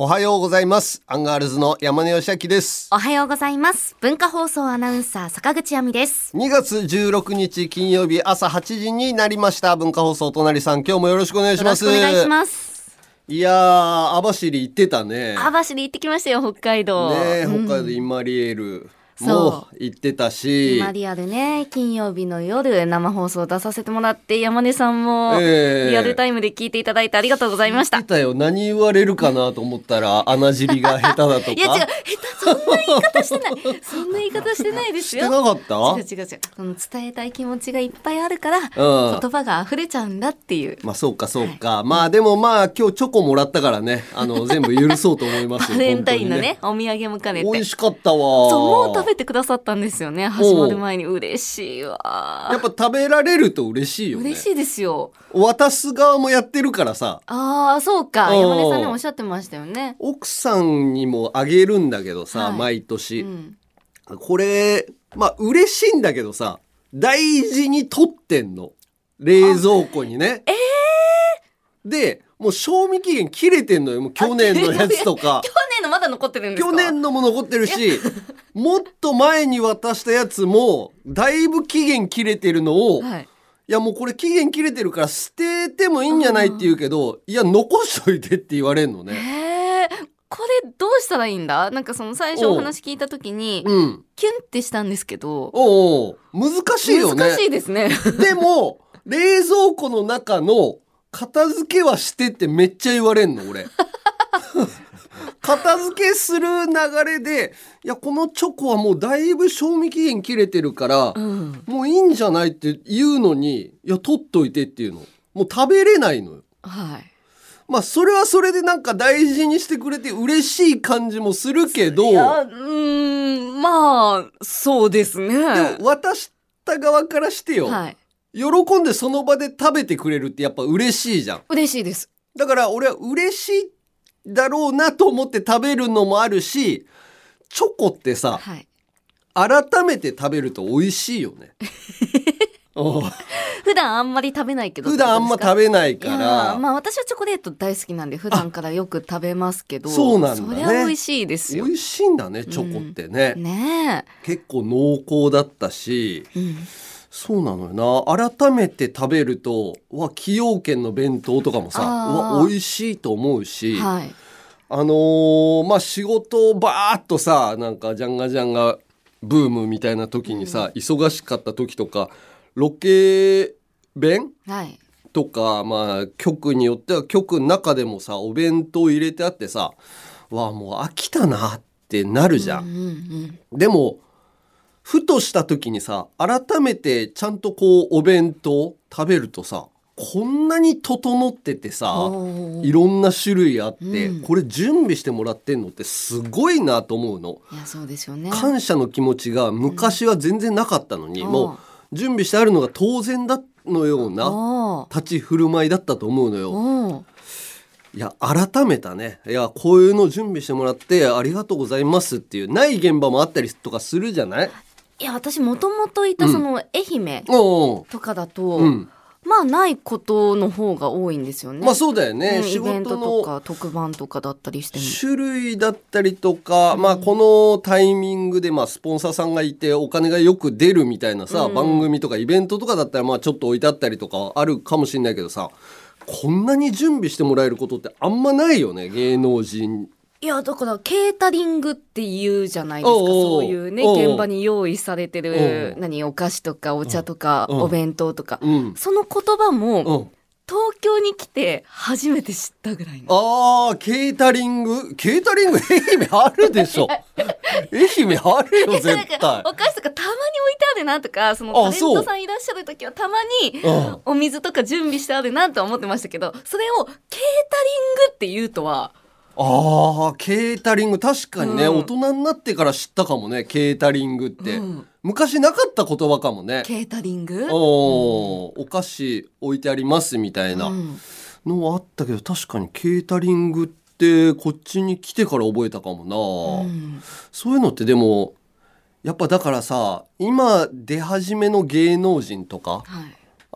おはようございます。アンガールズの山根義明です。おはようございます。文化放送アナウンサー坂口亜美です。2月16日金曜日朝8時になりました。文化放送隣さん、今日もよろしくお願いします。お願いします。いやー、網走行ってたね。網走行ってきましたよ、北海道。ねうん北海道インマリエールそうも行ってたし。今リアルね、金曜日の夜生放送出させてもらって、山根さんもええリアルタイムで聞いていただいてありがとうございました。言ってたよ。何言われるかなと思ったら、穴尻が下手だとか。いや違う、下手、そんな言い方してない。そんな言い方してないですしてよ。なかった？違う違う違う。その伝えたい気持ちがいっぱいあるから、うん言葉が溢れちゃうんだっていう。まあそうかそうか。まあでもまあ今日チョコもらったからね、あの 全部許そうと思いますよ。バレンタインの本ね、お土産も兼ねて。美味。しかったわ。そう、もう食べてくださったんですよね。始まる前に嬉しいわ。やっぱ食べられると嬉しいよね。嬉しいですよ。渡す側もやってるからさ、ああ、そうか。うん山根さんでもおっしゃってましたよね。奥さんにもあげるんだけどさ、はい毎年、うん。これ、まあ嬉しいんだけどさ、大事に取ってんの。冷蔵庫にね。えで、もう賞味期限切れてんのよ。もう去年のやつとか。去年のまだ残ってるんですか？去年のも残ってるし、もっと前に渡したやつも、だいぶ期限切れてるのを、はい。いやもうこれ期限切れてるから捨ててもいいんじゃないって言うけど、いや残しといてって言われんのね。へえ。したらいいんだ？なんかその最初お話聞いた時に、うん。キュンってしたんですけど、おうおう難しいよね。難しいですね。でも、冷蔵庫の中の片付けはしてってめっちゃ言われんの、俺。片付けする流れで、いや、このチョコはもうだいぶ賞味期限切れてるから、うん。もういいんじゃないって言うのに、いや、取っといてっていうの。もう食べれないのよ。はい。まあ、それはそれでなんか大事にしてくれて嬉しい感じもするけど、いや、うーん、まあ、そうですね。でも渡した側からしてよ、はい。喜んでその場で食べてくれるってやっぱ嬉しいじゃん。嬉しいです。だから俺は嬉しいだろうなと思って食べるのもあるし、チョコってさ、はい。改めて食べると美味しいよね。う。ん 普段あんまり食べないけど。普段あんま食べないから、ーまあ私はチョコレート大好きなんで普段からよく食べますけどそうなんだね。そりゃ美味しいですよ。美味しいんだね、チョコってね。ね結構濃厚だったし、え、うん、そうなのよな。改めて食べると、うわ、崎陽軒の弁当とかもさ、わ、美味しいと思うし、はい。あのーまあ仕事をバーッとさなんかジャンガジャンガブームみたいな時にさ、忙しかった時とかロケ弁？はい。とかまあ局によっては局の中でもさお弁当入れてあってさわあもう飽きたなってなるじゃん。うんうんでもふとした時にさ改めてちゃんとこうお弁当食べるとさこんなに整っててさいろんな種類あって、うん。これ準備してもらってんのってすごいなと思うの。いやそうですよね。感謝の気持ちが昔は全然なかったのに、うん。もう準備してあるのが当然だのような立ち振る舞いだったと思うのよ。いや改めたね。いやこういうの準備してもらってありがとうございますっていうない現場もあったりとかするじゃない？いや私もともといたその愛媛とかだと、うん、まあないことの方が多いんですよね。まあそうだよね、うん仕事のか特番とかだったりしても。種類だったりとか、まあこのタイミングでまあスポンサーさんがいてお金がよく出るみたいなさ、うん。番組とかイベントとかだったらまあちょっと置いてあったりとかあるかもしれないけどさこんなに準備してもらえることってあんまないよね芸能人いやだからケータリングって言うじゃないですか。そういうね現場に用意されておるう。何お菓子とかお茶とかうん。お弁当とか。うん、その言葉もうん、東京に来て初めて知ったぐらいの。あーケータリング？ケータリング愛媛あるでしょ。愛媛あるよ絶か対。お菓子とかたまに置いてあるなとかそのあタレントさんいらっしゃる時はたまにうん。お水とか準備してあるなとは思ってましたけどそれをケータリングって言うとはあーケータリング。確かにね、うん。大人になってから知ったかもねケータリングって、うん。昔なかった言葉かもね。ケータリング？おーお菓子置いてありますみたいな。うん。のはあったけど確かにケータリングってこっちに来てから覚えたかもな、うん。そういうのってでもやっぱだからさ今出始めの芸能人とかはい。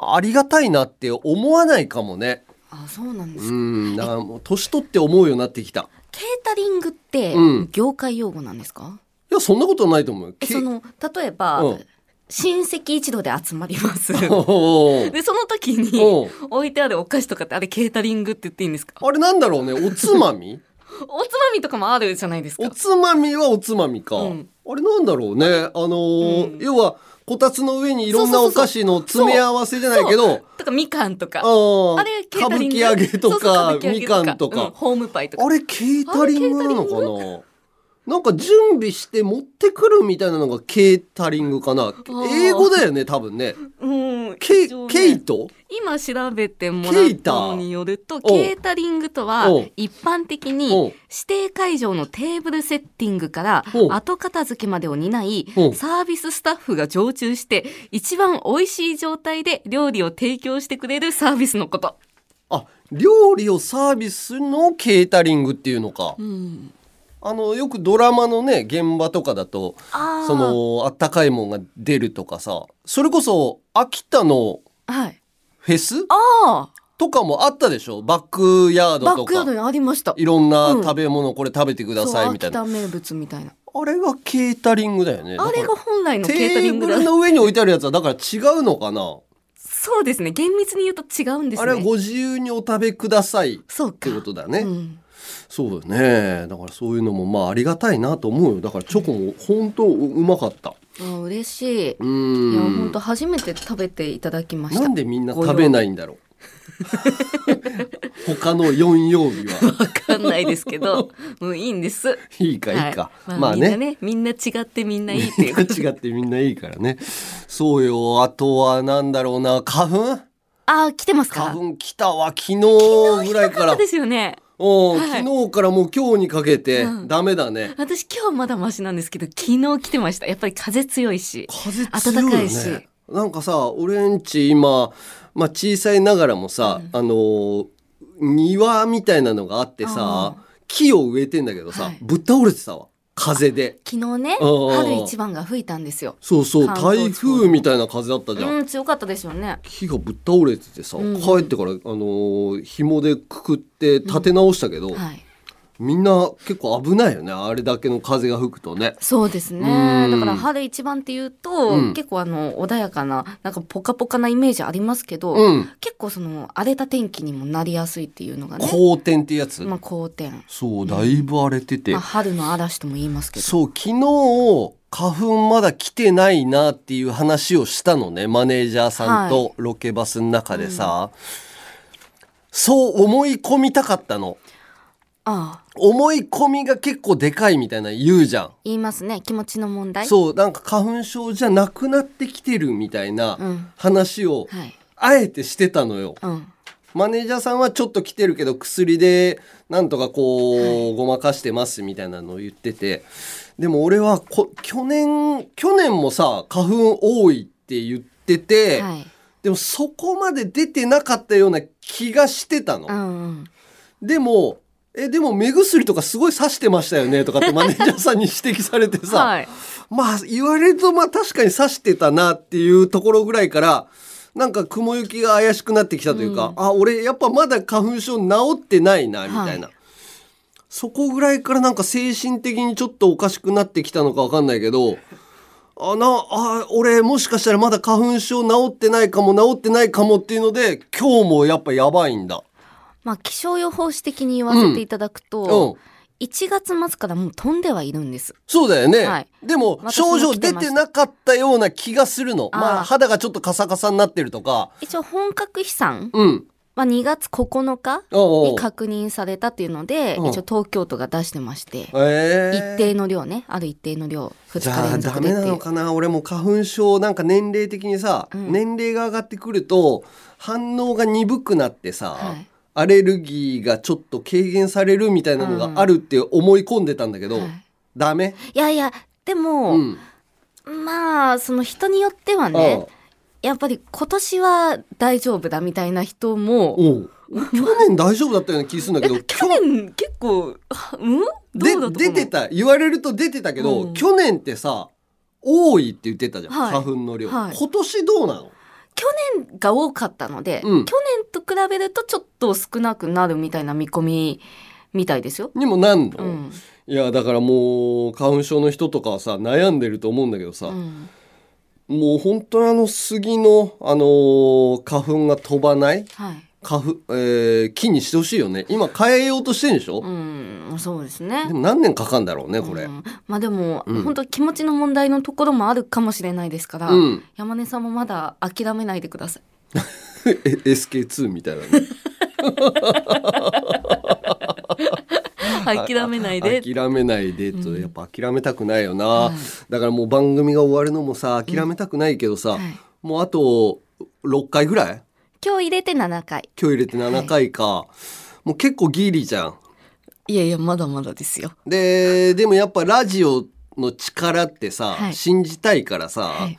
ありがたいなって思わないかもねあそうなんですうかんだからもう年取って思うようになってきた。ケータリングってうん。業界用語なんですか、いやそんなことないと思う。よけえその例えば、うん。親戚一同で集まります。おうでその時に置いてあるお菓子とかってあれケータリングって言っていいんですか？あれなんだろうね。おつまみ？おつまみとかもあるじゃないですか。おつまみはおつまみか、うん。あれなんだろうね。あのーうん。要はこたつの上にいろんなお菓子の詰め合わせじゃないけどとかみかんとか。あれケー歌舞タリング伎揚げとかみかんとか、うんホームパイとか。あれケータリングなのかな？なんか準備して持ってくるみたいなのがケータリングかな？ー。英語だよね多分ね。うんケ一応ね。ケイト？今調べてもらったのによるとおケータリングとはお一般的にお指定会場のテーブルセッティングからお後片付けまでを担いおサービススタッフが常駐して一番美味しい状態で料理を提供してくれるサービスのこと。あ料理をサービスのケータリングっていうのか、うん、あのよくドラマのね現場とかだとそのあったかいもんが出るとかさそれこそ秋田のはいフェスあとかもあったでしょ？バックヤーあドとかバックヤードにありました。いろんなうん食べ物これ食べてくださいそうみたいな、秋田名物みたいな。あれがケータリングだよねあれが本来のケータテリングだーブル。の上に置いてあるやつはだから違うのかな、そうですね。厳密に言うと違うんですね。あれはご自由にお食べくださいっそうか。てことだね、うんそうだね。だからそういうのもまあありがたいなと思うよ。だからチョコも本当うまかった。あ嬉しい。ういや本ん当初めて食べていただきました。なんでみんな食べないんだろう。他の4曜日は。わかんないですけど、も ういいんです。いいかいいか、はい。まあね。みんなね、みんな違ってみんないいっていう。違ってみんないいからね。そうよ。あとはなんだろうな。花粉？あー、来てますか？花粉来たわ。昨日ぐらいからですよね。うん、はい。昨日からもう今日にかけてうん。ダメだね、私今日まだマシなんですけど、昨日来てました。やっぱり風強いし。風強いよ暖かいし。ねなんかさ俺んち今、まあ、小さいながらもさ、あのー庭みたいなのがあってさあ木を植えてんだけどさ、はい。ぶっ倒れてたわ風で昨日ね、うん春一番が吹いたんですよ。そうそう台風みたいな風だったじゃん、うん、強かったですよね。木がぶっ倒れててさ、うん帰ってから、あのー紐でくくって立て直したけど、はい。みんな結構危ないよねあれだけの風が吹くとね。そうですうね。んだから春一番っていうと、うん結構あの穏やかななんかポカポカなイメージありますけど、うん結構その荒れた天気にもなりやすいっていうのがね。好天ってやつ、まあ好天。そうだいぶ荒れてて、まあ春の嵐とも言いますけど。そう昨日花粉まだ来てないなっていう話をしたのねマネージャーさんとロケバスの中でさ、そう思い込みたかったのああ、思い込みが結構でかいみたいな言うじゃん言いますね。気持ちの問題。そうなんか花粉症じゃなくなってきてるみたいなうん話をはい。あえてしてたのよ、うん。マネージャーさんはちょっと来てるけど薬でなんとかこう、ごまかしてますみたいなのを言っててでも俺はこ去年去年もさ花粉多いって言ってて、はい。でもそこまで出てなかったような気がしてたの。うんうん。でもえでも目薬とかすごい刺してましたよねとかってマネージャーさんに指摘されてさ、はい。まあ言われるとまあ確かに刺してたなっていうところぐらいからなんか雲行きが怪しくなってきたというか、あ俺やっぱまだ花粉症治ってないなみたいな、はいそこぐらいからなんか精神的にちょっとおかしくなってきたのかわかんないけどあなあ俺もしかしたらまだ花粉症治ってないかも治ってないかもっていうので今日もやっぱやばいんだ。まあ気象予報士的に言わせていただくと、うん1月末からもう飛んではいるんです。そうだよね。はいでも症状出てなかったような気がするの。まああー肌がちょっとカサカサになってるとか。一応本格飛散うん。は2月9日おうおうに確認されたっていうので、うん一応東京都が出してまして、えー一定の量ね、ある一定の量、2日じゃあ連ダメな。のかな俺も花粉症なんか年齢的にさ、うん年齢が上がってくると反応が鈍くなってさ、はいアレルギーがちょっと軽減されるみたいなのがあるって思い込んでたんだけど、はい。ダメ？いやいや、でも、うん。まあ、その人によってはね、やっぱり今年は大丈夫だみたいな人も、去年大丈夫だったような気するんだけどえ去年結構、あうん？どでうだったかな？出てた。言われると出てたけど、うん。去年ってさ多いって言ってたじゃん、はい。花粉の量、はい。今年どうなの？去年が多かったので、うん。去年と比べるとちょっと少なくなるみたいな見込みみたいですよ。にもなんの、うん。いやだからもう花粉症の人とかはさ悩んでると思うんだけどさ、うん。もう本当にあの杉の、あのー花粉が飛ばない？はい。花粉、えー木にしてほしいよね。今変えようとしてるんでしょ、うん、そうですね。で。も何年かかんだろうねこれ、うん。まあでも、うん。本当気持ちの問題のところもあるかもしれないですから、うん。山根さんもまだ諦めないでください。え SK2 みたいなね。諦めないで。諦めないでと、やっぱ諦めたくないよな、はい。だからもう番組が終わるのもさ諦めたくないけどさ、はい。もうあと6回ぐらい？今日入れて7回。今日入れて7回か、もう結構ギリじゃん。いやいや、まだまだですよ。ででもやっぱラジオの力ってさ、はい。信じたいからさ、はい。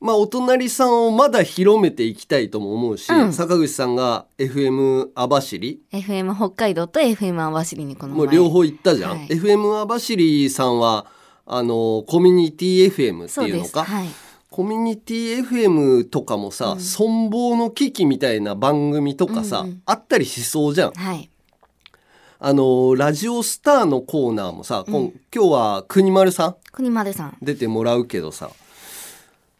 まあお隣さんをまだ広めていきたいとも思うし、うん。坂口さんが FM 網走？FM 北海道と FM 網走にこの前。もう両方行ったじゃん、はい。FM 網走さんはあのコミュニティ FM ってそういうのか？です。はいコミュニティ FM とかもさ、うん。存亡の危機みたいな番組とかさ、うんうん。あったりしそうじゃん。はい。あのラジオスターのコーナーもさ、こん今日は国丸さん？国丸さん。出てもらうけどさ。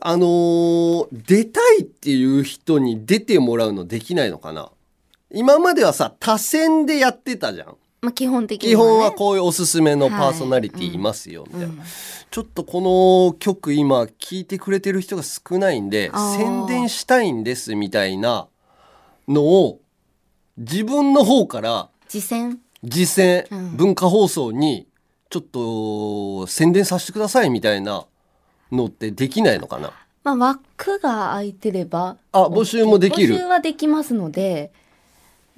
あのー出たいっていう人に出てもらうのできないのかな？今まではさ多選でやってたじゃんまあ基本的に基は、ね、本はこういうおすすめのパーソナリティいますよ、みたいな、うんちょっとこの曲今聞いてくれてる人が少ないんで宣伝したいんですみたいなのを自分の方から実践？実践、うん。文化放送にちょっと宣伝させてくださいみたいなのってできないのかな？まあ枠が空いてれば。あ募集もできる。募集はできますので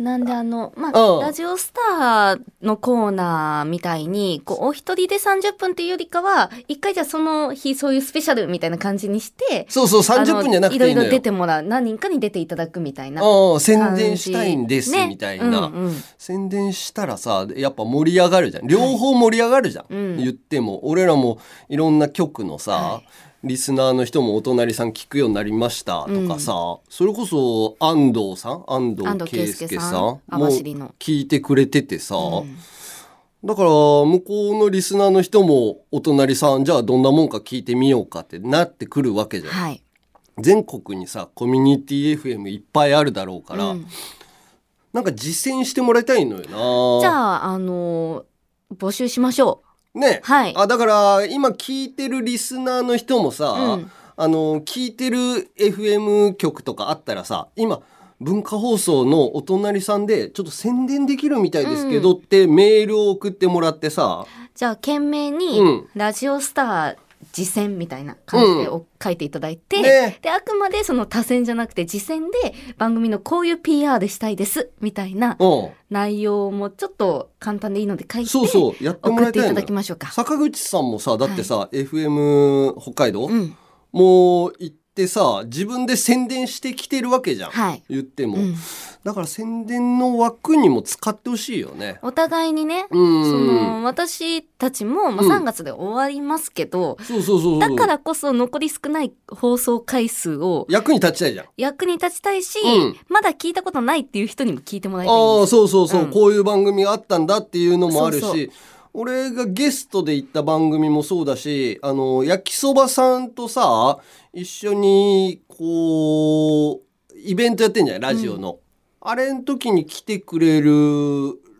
なんであのまうん。あラジオスターのコーナーみたいにこうお一人で30分っていうよりかは一回じゃあその日そういうスペシャルみたいな感じにしてそうそう30分じゃなくていいろいろ出てもらう何人かに出ていただくみたいな宣伝したいんですね。みたいな、うんうん。宣伝したらさやっぱ盛り上がるじゃん。両方盛り上がるじゃん、うん。言っても。俺らもいろんな局のさ、はいリスナーの人もお隣さん聞くようになりましたとかさ、それこそ安藤さん？安藤圭圭介さんも聞いてくれててさ、うん。だから向こうのリスナーの人もお隣さんじゃあどんなもんか聞いてみようかってなってくるわけじゃん、はい。全国にさコミュニティ FM いっぱいあるだろうから、うん。なんか実践してもらいたいのよな。じゃああの募集しましょね、はい。あだから今聞いてるリスナーの人もさ、うん。あの聞いてる FM 局とかあったらさ今文化放送のお隣さんでちょっと宣伝できるみたいですけどってメールを送ってもらってさ、うじゃあ懸命にうん。ラジオスター実践みたいな感じでお書いていただいて、ね。であくまでその多選じゃなくて実践で番組のこういう PR したいですみたいなうん、内容もちょっと簡単でいいので書いてそうそうやっても送っていただきましょうか。坂口さんもさだってさ、FM 北海道、うん、もう行ってさ自分で宣伝してきてるわけじゃん、はい、言っても、うん、だから宣伝の枠にも使ってほしいよね。お互いにね、うん。その私たちも、まあ、うん。3月で終わりますけど、そうだからこそ残り少ない放送回数を役に立ちたいじゃん。役に立ちたいし、うん。まだ聞いたことないっていう人にも聞いてもらいたいんああそうそうそう、うん。こういう番組があったんだっていうのもあるし俺がゲストで行った番組もそうだしあの焼きそばさんとさ一緒にこうイベントやってんじゃない？ラジオの、あれの時に来てくれる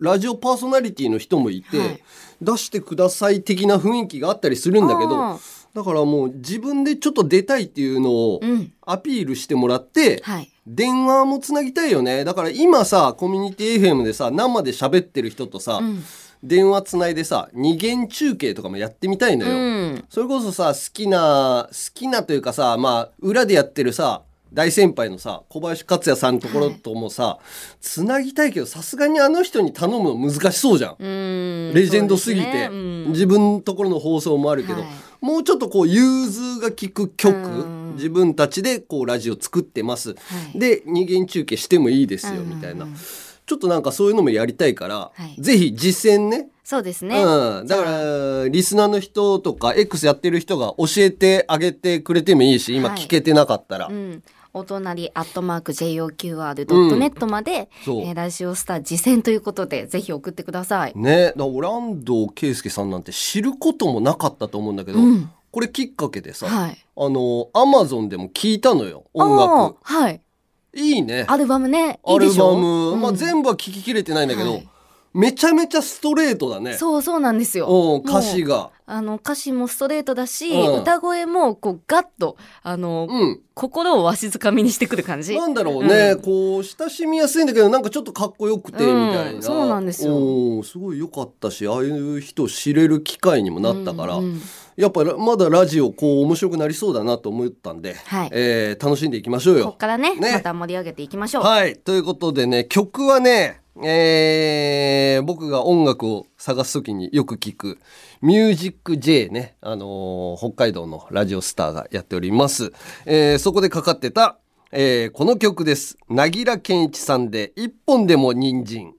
ラジオパーソナリティの人もいて、はい。出してください的な雰囲気があったりするんだけどあだからもう自分でちょっと出たいっていうのをアピールしてもらって、はい。電話もつなぎたいよね。だから今さコミュニティ FM でさ生で喋ってる人とさ、うん電話つないでさ二元中継とかもやってみたいのうよ、ん。それこそさ好きな好きなというかさまあ裏でやってるさ大先輩のさ小林克也さんのところともさ、つなぎたいけどさすがにあの人に頼むの難しそうじゃん、うんレジェンドすぎて、ねうん。自分のところの放送もあるけど、はい。もうちょっとこう融通が利く曲、うん自分たちでこうラジオ作ってます、はい。で二元中継してもいいですよ、うん。みたいなちょっとなんかそういうのもやりたいから、はい。ぜひ実践ね。そうですね、うん、だからリスナーの人とか X やってる人が教えてあげてくれてもいいし今はい。聞けてなかったら、うん、お隣アットマーク JOQR.net まで、そう。えーラジオスター次戦ということでぜひ送ってください。ね。だから俺安藤圭介さんなんて知ることもなかったと思うんだけど、うん。これきっかけでさ、はい。あのアマゾンでも聞いたのよ音楽。はい。いいね。アルバムね。いアルいでしょ？バム、まあ、うん。全部は聞ききれてないんだけど、はいめちゃめちゃストレートだね。そうそうなんですよ。うん歌詞が。あの歌詞もストレートだし、うん。歌声もこうガッとあの、うん。心をわしづかみにしてくる感じ。なんだろうね、うん。こう親しみやすいんだけどなんかちょっとかっこよくてみうん。たいな、そうなんですよ。すごい良かったしああいう人を知れる機会にもなったから、うんうんやっぱりまだラジオこう面白くなりそうだなと思ったんで、はい。えー楽しんでいきましょうこよ。こからねね。また盛り上げていきましょう。はい。ということでね曲はねえー僕が音楽を探す時によく聞く「ミュージック J ね」あのー北海道のラジオスターがやっております、えーそこでかかってた、えーこの曲です。なぎら健一さんで「一本でも人参」